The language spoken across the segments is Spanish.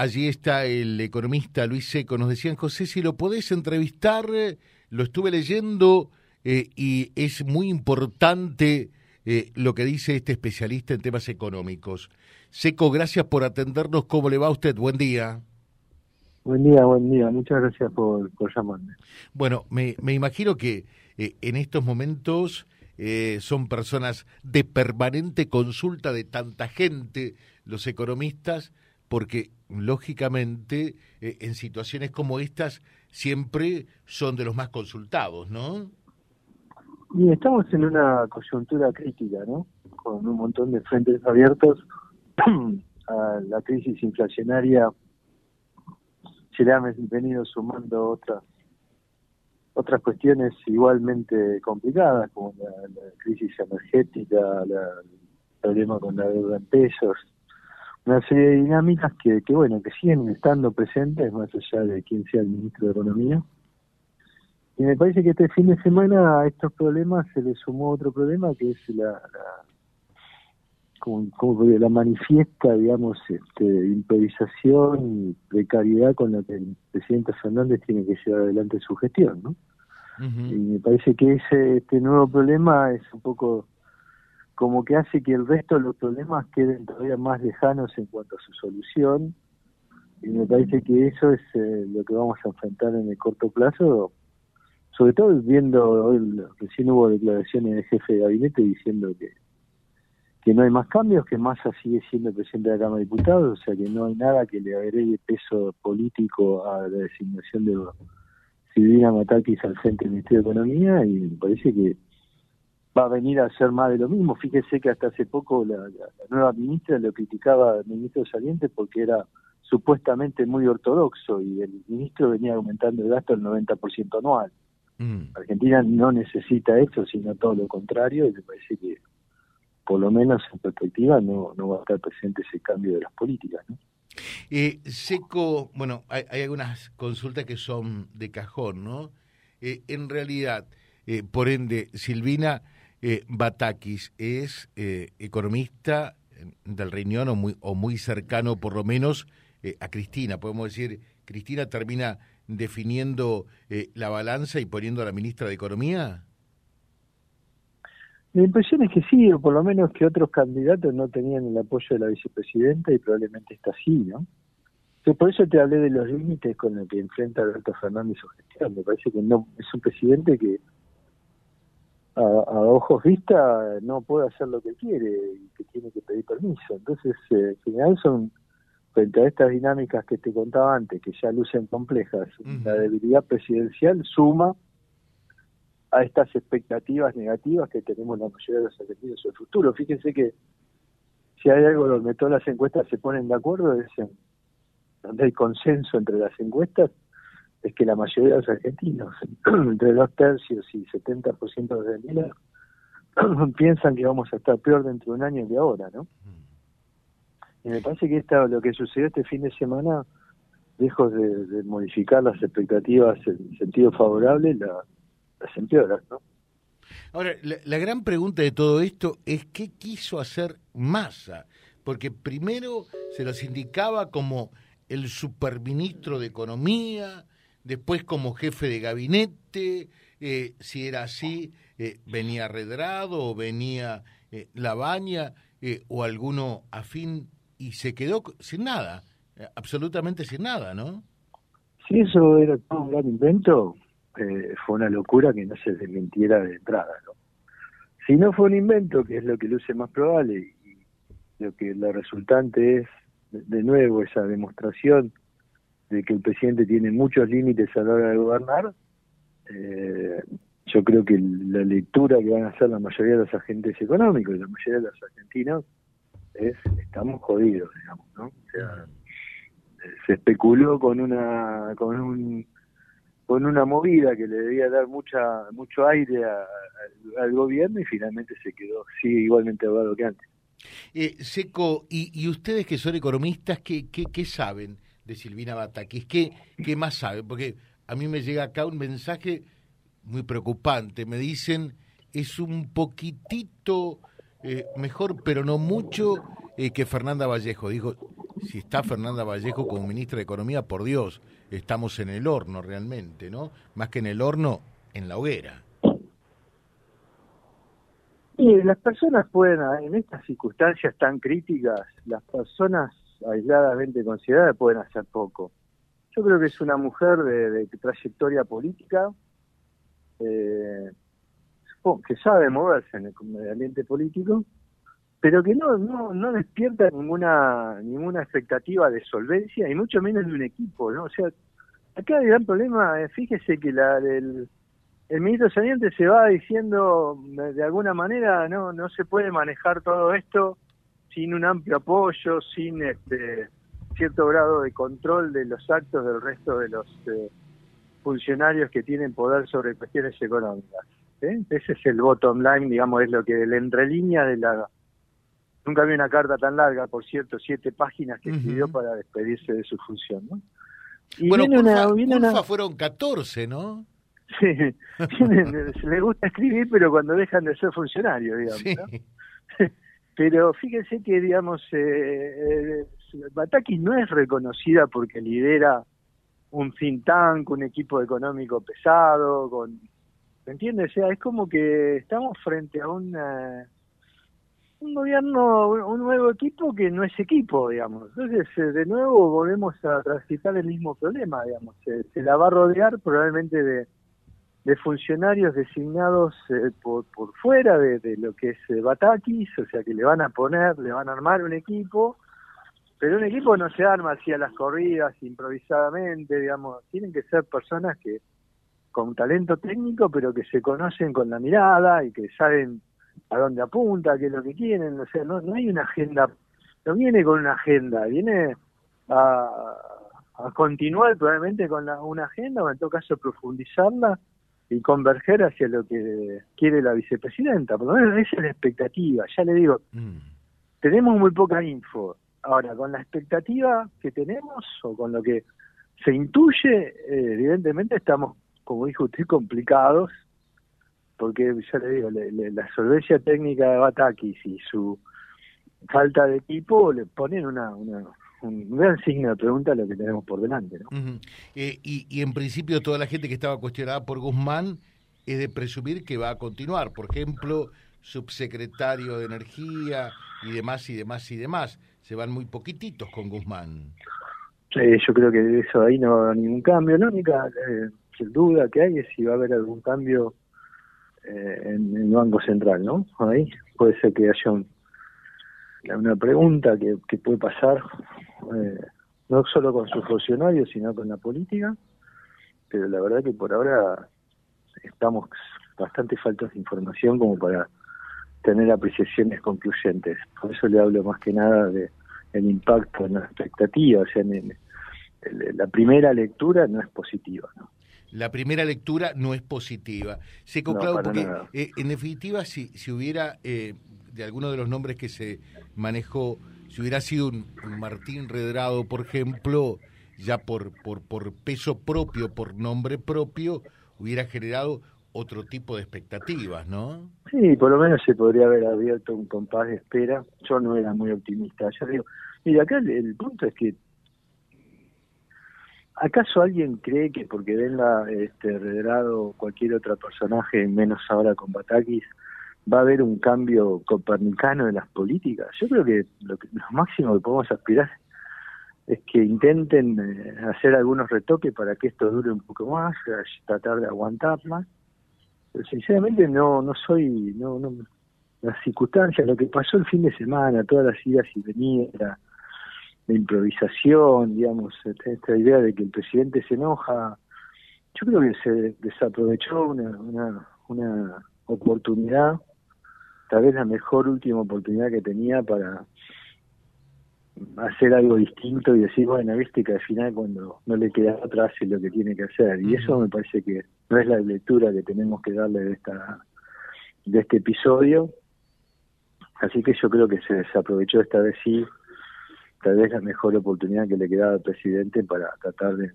allí está el economista Luis Seco. Nos decían, José, si lo podés entrevistar, lo estuve leyendo y es muy importante lo que dice este especialista en temas económicos. Seco, gracias por atendernos. ¿Cómo le va a usted? Buen día. Buen día, buen día. Muchas gracias por, por llamarme. Bueno, me, me imagino que eh, en estos momentos eh, son personas de permanente consulta de tanta gente, los economistas, porque lógicamente eh, en situaciones como estas siempre son de los más consultados, ¿no? Y estamos en una coyuntura crítica, ¿no? Con un montón de frentes abiertos a la crisis inflacionaria se le han venido sumando otras otras cuestiones igualmente complicadas como la, crisis energética, el problema con la deuda en pesos, una serie de dinámicas que, que bueno que siguen estando presentes más allá de quién sea el ministro de economía y me parece que este fin de semana a estos problemas se le sumó otro problema que es la como, como la manifiesta, digamos, este, improvisación y precariedad con la que el presidente Fernández tiene que llevar adelante su gestión, ¿no? Y me parece que ese este nuevo problema es un poco como que hace que el resto de los problemas queden todavía más lejanos en cuanto a su solución. Y me parece que eso es eh, lo que vamos a enfrentar en el corto plazo sobre todo viendo hoy recién hubo declaraciones del jefe de gabinete diciendo que que no hay más cambios, que Massa sigue siendo presidente de la Cámara de Diputados, o sea que no hay nada que le agregue peso político a la designación de Silvina Matakis al frente del Ministerio de Economía y me parece que va a venir a hacer más de lo mismo. Fíjese que hasta hace poco la, nueva ministra lo criticaba al ministro saliente porque era supuestamente muy ortodoxo y el ministro venía aumentando el gasto al 90% anual. Mm. Argentina no necesita eso, sino todo lo contrario, y me parece que por lo menos en perspectiva no, no va a estar presente ese cambio de las políticas. ¿no? Eh, Seco, bueno, hay, algunas consultas que son de cajón, ¿no? Eh, en realidad, eh, por ende, Silvina Batakis es economista del Reunión o muy, o muy cercano, por lo menos, a Cristina. Podemos decir, Cristina termina definiendo la balanza y poniendo a la ministra de Economía. La impresión es que sí, o por lo menos que otros candidatos no tenían el apoyo de la vicepresidenta y probablemente está así, ¿no? por eso te hablé de los límites con los que enfrenta Alberto Fernández su gestión. Me parece que no es un presidente que a, ojos vista no puede hacer lo que quiere y que tiene que pedir permiso. Entonces, eh, en general son, frente a estas dinámicas que te contaba antes, que ya lucen complejas, la debilidad presidencial suma a estas expectativas negativas que tenemos la mayoría de los argentinos sobre el futuro. Fíjense que si hay algo donde todas las encuestas se ponen de acuerdo, es en, donde hay consenso entre las encuestas, es que la mayoría de los argentinos, entre dos tercios y 70% de Argentina, piensan que vamos a estar peor dentro de un año que ahora, ¿no? Y me parece que esta, lo que sucedió este fin de semana, lejos de, modificar las expectativas en sentido favorable, la, ¿no? Ahora, la, gran pregunta de todo esto es qué quiso hacer Massa, porque primero se los indicaba como el superministro de Economía, después como jefe de gabinete, eh, si era así, eh, venía Redrado o venía eh, Labaña eh, o alguno afín y se quedó sin nada, absolutamente sin nada, ¿no? Si eso era todo un gran invento, fue una locura que no se desmintiera de entrada. ¿no? Si no fue un invento, que es lo que luce más probable, y lo que la resultante es, de nuevo, esa demostración de que el presidente tiene muchos límites a la hora de gobernar, eh, yo creo que la lectura que van a hacer la mayoría de los agentes económicos y la mayoría de los argentinos es estamos jodidos, digamos, ¿no? O sea, se especuló con una con un con una movida que le debía dar mucha mucho aire al gobierno y finalmente se quedó sigue igualmente ahogado que antes. Eh, Seco, y, ustedes que son economistas, ¿qué, qué, saben de Silvina Batakis? ¿Qué, ¿Qué más saben? Porque a mí me llega acá un mensaje muy preocupante. Me dicen, es un poquitito eh, mejor, pero no mucho, eh, que Fernanda Vallejo. Dijo, si está Fernanda Vallejo como ministra de Economía, por Dios, estamos en el horno realmente, ¿no? Más que en el horno, en la hoguera. Y las personas pueden, en estas circunstancias tan críticas, las personas aisladamente consideradas pueden hacer poco. Yo creo que es una mujer de, trayectoria política, eh, que sabe moverse en el ambiente político, pero que no, no, no despierta ninguna, ninguna expectativa de solvencia, y mucho menos de un equipo, ¿no? O sea, acá el gran problema, fíjese que la del el ministro saliente se va diciendo de alguna manera no no se puede manejar todo esto sin un amplio apoyo, sin este cierto grado de control de los actos del resto de los eh, funcionarios que tienen poder sobre cuestiones económicas. Ese es el bottom line, digamos, es lo que el entrelínea de la... Nunca vi una carta tan larga, por cierto, siete páginas que escribió para despedirse de su función, ¿no? Y bueno, viene una, fueron 14, ¿no? Sí, le gusta escribir, pero cuando dejan de ser funcionarios, digamos. Pero fíjense que, digamos, eh, eh, Batakis no es reconocida porque lidera un think tank, un equipo económico pesado, con, ¿me entiendes? O sea, es como que estamos frente a una, un gobierno, un nuevo equipo que no es equipo, digamos. Entonces, eh, de nuevo volvemos a transitar el mismo problema, digamos. se la va a rodear probablemente de de funcionarios designados eh, por, por fuera de, lo que es eh, Batakis, o sea que le van a poner, le van a armar un equipo, pero un equipo no se arma así a las corridas, improvisadamente, digamos, tienen que ser personas que con talento técnico, pero que se conocen con la mirada y que saben a dónde apunta, qué es lo que quieren, o sea, no, no hay una agenda, no viene con una agenda, viene a, a continuar probablemente con la, una agenda o en todo caso profundizarla y converger hacia lo que quiere la vicepresidenta. Por lo menos esa es la expectativa. Ya le digo, mm. tenemos muy poca info. Ahora, con la expectativa que tenemos o con lo que se intuye, eh, evidentemente estamos, como dijo usted, complicados, porque ya le digo, la solvencia técnica de Batakis y su falta de equipo le ponen una, una, un gran signo de pregunta lo que tenemos por delante. ¿no? Eh, y, y, en principio toda la gente que estaba cuestionada por Guzmán es de presumir que va a continuar. Por ejemplo, subsecretario de Energía y demás y demás y demás. Se van muy poquititos con Guzmán. Yo creo que eso ahí no va a haber ningún cambio. La única eh, duda que hay es si va a haber algún cambio eh, en, en el Banco Central, ¿no? Ahí puede ser que haya un, una pregunta que, que puede pasar eh, no solo con sus funcionarios, sino con la política, pero la verdad que por ahora estamos bastante faltos de información como para tener apreciaciones concluyentes. Por eso le hablo más que nada de el impacto en la expectativa, o sea, la primera lectura no es positiva, ¿no? La primera lectura no es positiva. Se claro porque eh, en definitiva si, si hubiera eh, de alguno de los nombres que se manejó si hubiera sido un, Martín Redrado, por ejemplo, ya por, por, por peso propio, por nombre propio, hubiera generado otro tipo de expectativas, ¿no? Sí, por lo menos se podría haber abierto un compás de espera. Yo no era muy optimista. Yo digo, mira, acá el, punto es que ¿acaso alguien cree que porque venga este Redrado o cualquier otro personaje, menos ahora con Batakis, va a haber un cambio copernicano en las políticas. Yo creo que lo, máximo que podemos aspirar es que intenten eh, hacer algunos retoques para que esto dure un poco más, tratar de aguantar más. Pero sinceramente no no soy no no las circunstancias, lo que pasó el fin de semana, todas las idas y venidas, la, improvisación, digamos, esta, idea de que el presidente se enoja, yo creo que se desaprovechó una, una, una oportunidad tal vez la mejor última oportunidad que tenía para hacer algo distinto y decir, bueno, viste que al final cuando no le queda otra hace lo que tiene que hacer. Y eso me parece que no es la lectura que tenemos que darle de esta de este episodio. Así que yo creo que se desaprovechó esta vez sí, tal vez la mejor oportunidad que le quedaba al presidente para tratar de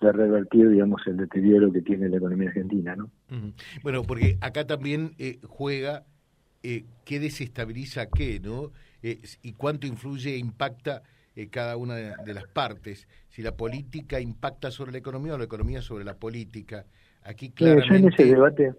de revertir, digamos, el deterioro que tiene la economía argentina, ¿no? Bueno, porque acá también eh, juega eh, qué desestabiliza qué, ¿no? y cuánto influye e impacta cada una de, las partes, si la política impacta sobre la economía o la economía sobre la política. Aquí claramente... en ese debate,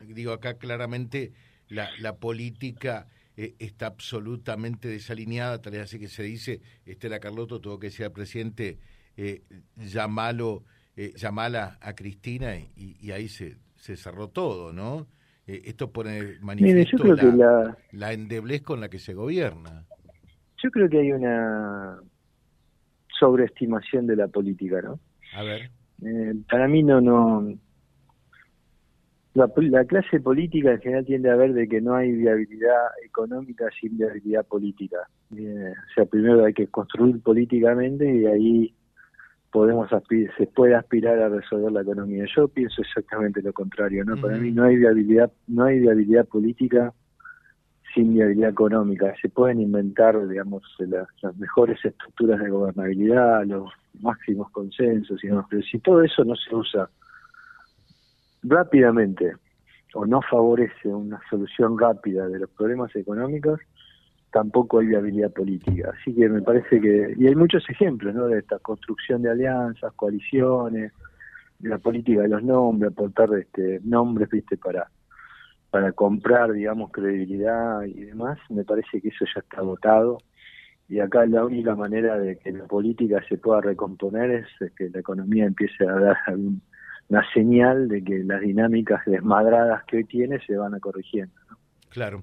Digo, acá claramente la, la política eh, está absolutamente desalineada, tal vez así que se dice, Estela Carlotto tuvo que ser presidente, eh, llamalo, eh, llamala a Cristina y, ahí se, se cerró todo, ¿no? Eh, esto pone manifiesto la, la... endeblez con la que se gobierna. Yo creo que hay una sobreestimación de la política, ¿no? A ver. para mí no, no, la, clase política en general tiende a ver de que no hay viabilidad económica sin viabilidad política. o sea, primero hay que construir políticamente y ahí podemos se puede aspirar a resolver la economía. Yo pienso exactamente lo contrario, ¿no? Para mí no hay viabilidad, no hay viabilidad política sin viabilidad económica. Se pueden inventar, digamos, las mejores estructuras de gobernabilidad, los máximos consensos y demás, pero si todo eso no se usa rápidamente o no favorece una solución rápida de los problemas económicos, tampoco hay viabilidad política. Así que me parece que, y hay muchos ejemplos, ¿no? De esta construcción de alianzas, coaliciones, de la política de los nombres, aportar este, nombres, viste, para para comprar, digamos, credibilidad y demás, me parece que eso ya está votado. Y acá la única manera de que la política se pueda recomponer es que la economía empiece a dar una señal de que las dinámicas desmadradas que hoy tiene se van a corrigiendo. Claro.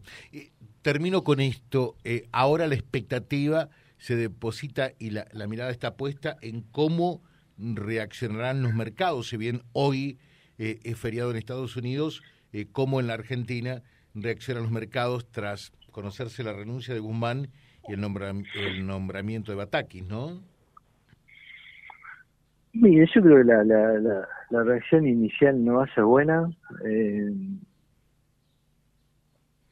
Termino con esto. Eh, ahora la expectativa se deposita y la, mirada está puesta en cómo reaccionarán los mercados. Si bien hoy eh, es feriado en Estados Unidos, eh, cómo en la Argentina reaccionan los mercados tras conocerse la renuncia de Guzmán y el, nombramiento de Batakis, ¿no? Mire, yo creo que la, la, la, reacción inicial no va a ser buena.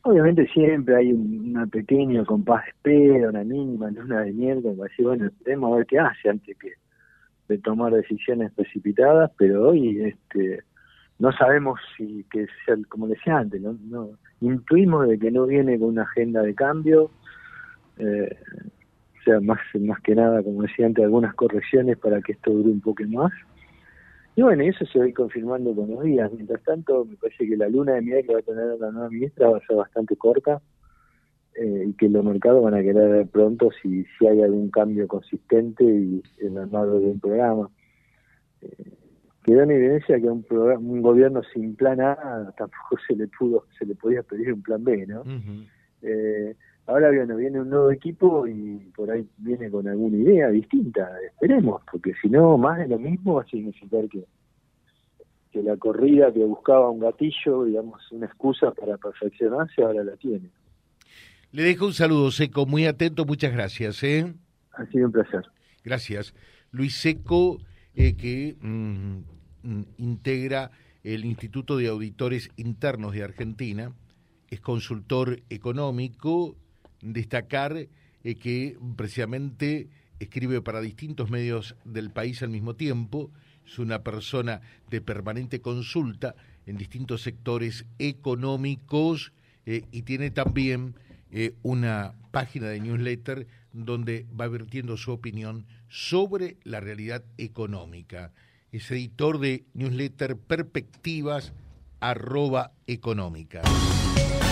Obviamente siempre hay una pequeña compás de espera, una mínima luna de miel, como decir, bueno, esperemos a ver qué hace antes que de tomar decisiones precipitadas, pero hoy este no sabemos si que sea como decía antes, no, no intuimos de que no viene con una agenda de cambio. Eh, o sea, más, más que nada, como decía antes, algunas correcciones para que esto dure un poco más. Y bueno, eso se va a ir confirmando con los días. Mientras tanto, me parece que la luna de miel que va a tener la nueva ministra va a ser bastante corta eh, y que los mercados van a querer ver pronto si, si hay algún cambio consistente y el armado de un programa. Eh, quedó en evidencia que un, programa, un gobierno sin plan A tampoco se le pudo se le podía pedir un plan B, ¿no? eh, Ahora bueno, viene un nuevo equipo y por ahí viene con alguna idea distinta, esperemos, porque si no, más de lo mismo va a significar que, que la corrida que buscaba un gatillo, digamos, una excusa para perfeccionarse, ahora la tiene. Le dejo un saludo, Seco, muy atento, muchas gracias. ¿eh? Ha sido un placer. Gracias. Luis Seco, eh, que mm, mm, integra el Instituto de Auditores Internos de Argentina, es consultor económico, destacar eh, que precisamente escribe para distintos medios del país al mismo tiempo, es una persona de permanente consulta en distintos sectores económicos eh, y tiene también eh, una página de newsletter donde va vertiendo su opinión sobre la realidad económica. Es editor de newsletter Perspectivas arroba económica